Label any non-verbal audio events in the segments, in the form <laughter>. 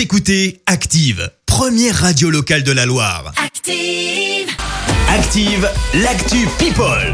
Vous écoutez Active, première radio locale de la Loire. Active. Active, l'actu People.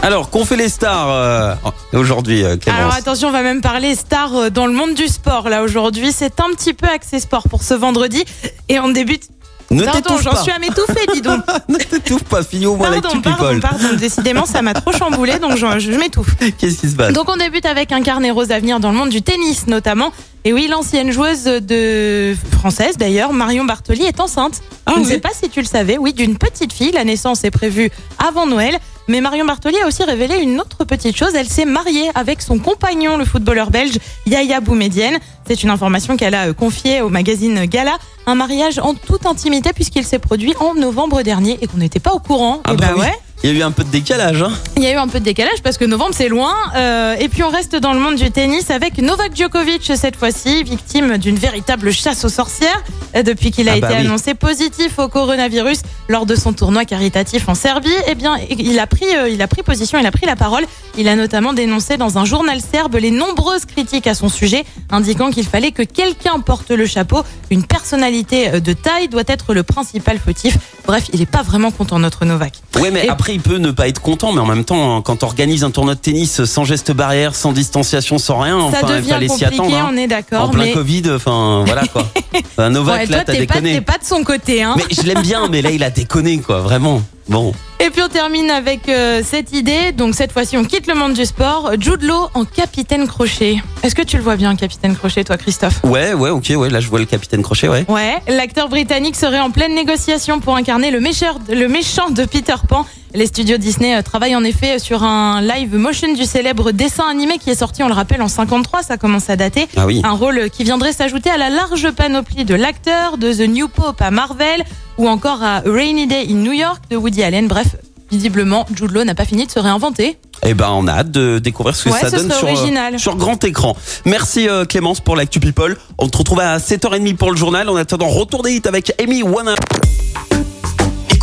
Alors, qu'ont fait les stars euh, aujourd'hui, euh, Clémence Alors attention, on va même parler stars euh, dans le monde du sport là aujourd'hui. C'est un petit peu axé sport pour ce vendredi et on débute. Ne Pardon, t'étouffe j'en pas. suis à m'étouffer, dis donc. <laughs> ne t'étouffe pas, fillon-moi Pardon, l'actu pardon, people. pardon. Décidément, ça m'a trop chamboulé, donc je, je m'étouffe. Qu'est-ce qui se passe? Donc on débute avec un carnet rose à venir dans le monde du tennis notamment. Et oui, l'ancienne joueuse de française d'ailleurs, Marion Bartoli, est enceinte. Ah je ne oui. sais pas si tu le savais, oui, d'une petite fille. La naissance est prévue avant Noël. Mais Marion Bartoli a aussi révélé une autre petite chose. Elle s'est mariée avec son compagnon, le footballeur belge Yaya Boumedienne. C'est une information qu'elle a euh, confiée au magazine Gala. Un mariage en toute intimité puisqu'il s'est produit en novembre dernier et qu'on n'était pas au courant. Ah et bah bah oui. ouais. Il y a eu un peu de décalage. Hein Il y a eu un peu de décalage parce que novembre c'est loin. Euh, et puis on reste dans le monde du tennis avec Novak Djokovic cette fois-ci, victime d'une véritable chasse aux sorcières euh, depuis qu'il a Ah été bah oui. annoncé positif au coronavirus lors de son tournoi caritatif en Serbie. Eh bien, il a pris, euh, il a pris position, il a pris la parole. Il a notamment dénoncé dans un journal serbe les nombreuses critiques à son sujet, indiquant qu'il fallait que quelqu'un porte le chapeau. Une personnalité de taille doit être le principal fautif. Bref, il n'est pas vraiment content notre Novak. Ouais, mais Et- après, il peut ne pas être content, mais en même temps, hein, quand t'organises un tournoi de tennis sans geste barrière, sans distanciation, sans rien, Ça enfin, il fallait s'y attendre. hein. on est En d'accord, plein mais Covid, enfin, voilà quoi. <laughs> Un Novak, Ouais, là, toi, t'as t'es pas, déconné. t'es pas de son côté. Hein. Mais je l'aime bien, mais là, il a déconné, quoi, vraiment. Bon. Et puis on termine avec euh, cette idée. Donc cette fois-ci, on quitte le monde du sport. Jude Law en capitaine crochet. Est-ce que tu le vois bien, capitaine crochet, toi, Christophe? Ouais, ouais, ok, ouais, là, je vois le capitaine Crochet, ouais. Ouais, l'acteur britannique serait en pleine négociation pour incarner le méchant, le méchant de Peter Pan. Les studios Disney euh, travaillent en effet sur un live motion du célèbre dessin animé qui est sorti, on le rappelle, en 53, ça commence à dater. Ah oui. Un rôle qui viendrait s'ajouter à la large panoplie de l'acteur, de The New Pope à Marvel, ou encore à Rainy Day in New York de Woody Allen. Bref, visiblement, Jude Law n'a pas fini de se réinventer. Eh ben, on a hâte de découvrir ce que Ouais, ça donne sur, euh, sur grand écran. Merci euh, Clémence pour l'actu People. On te retrouve à 7h30 pour le journal. En attendant, retour des hits avec Amy Wana.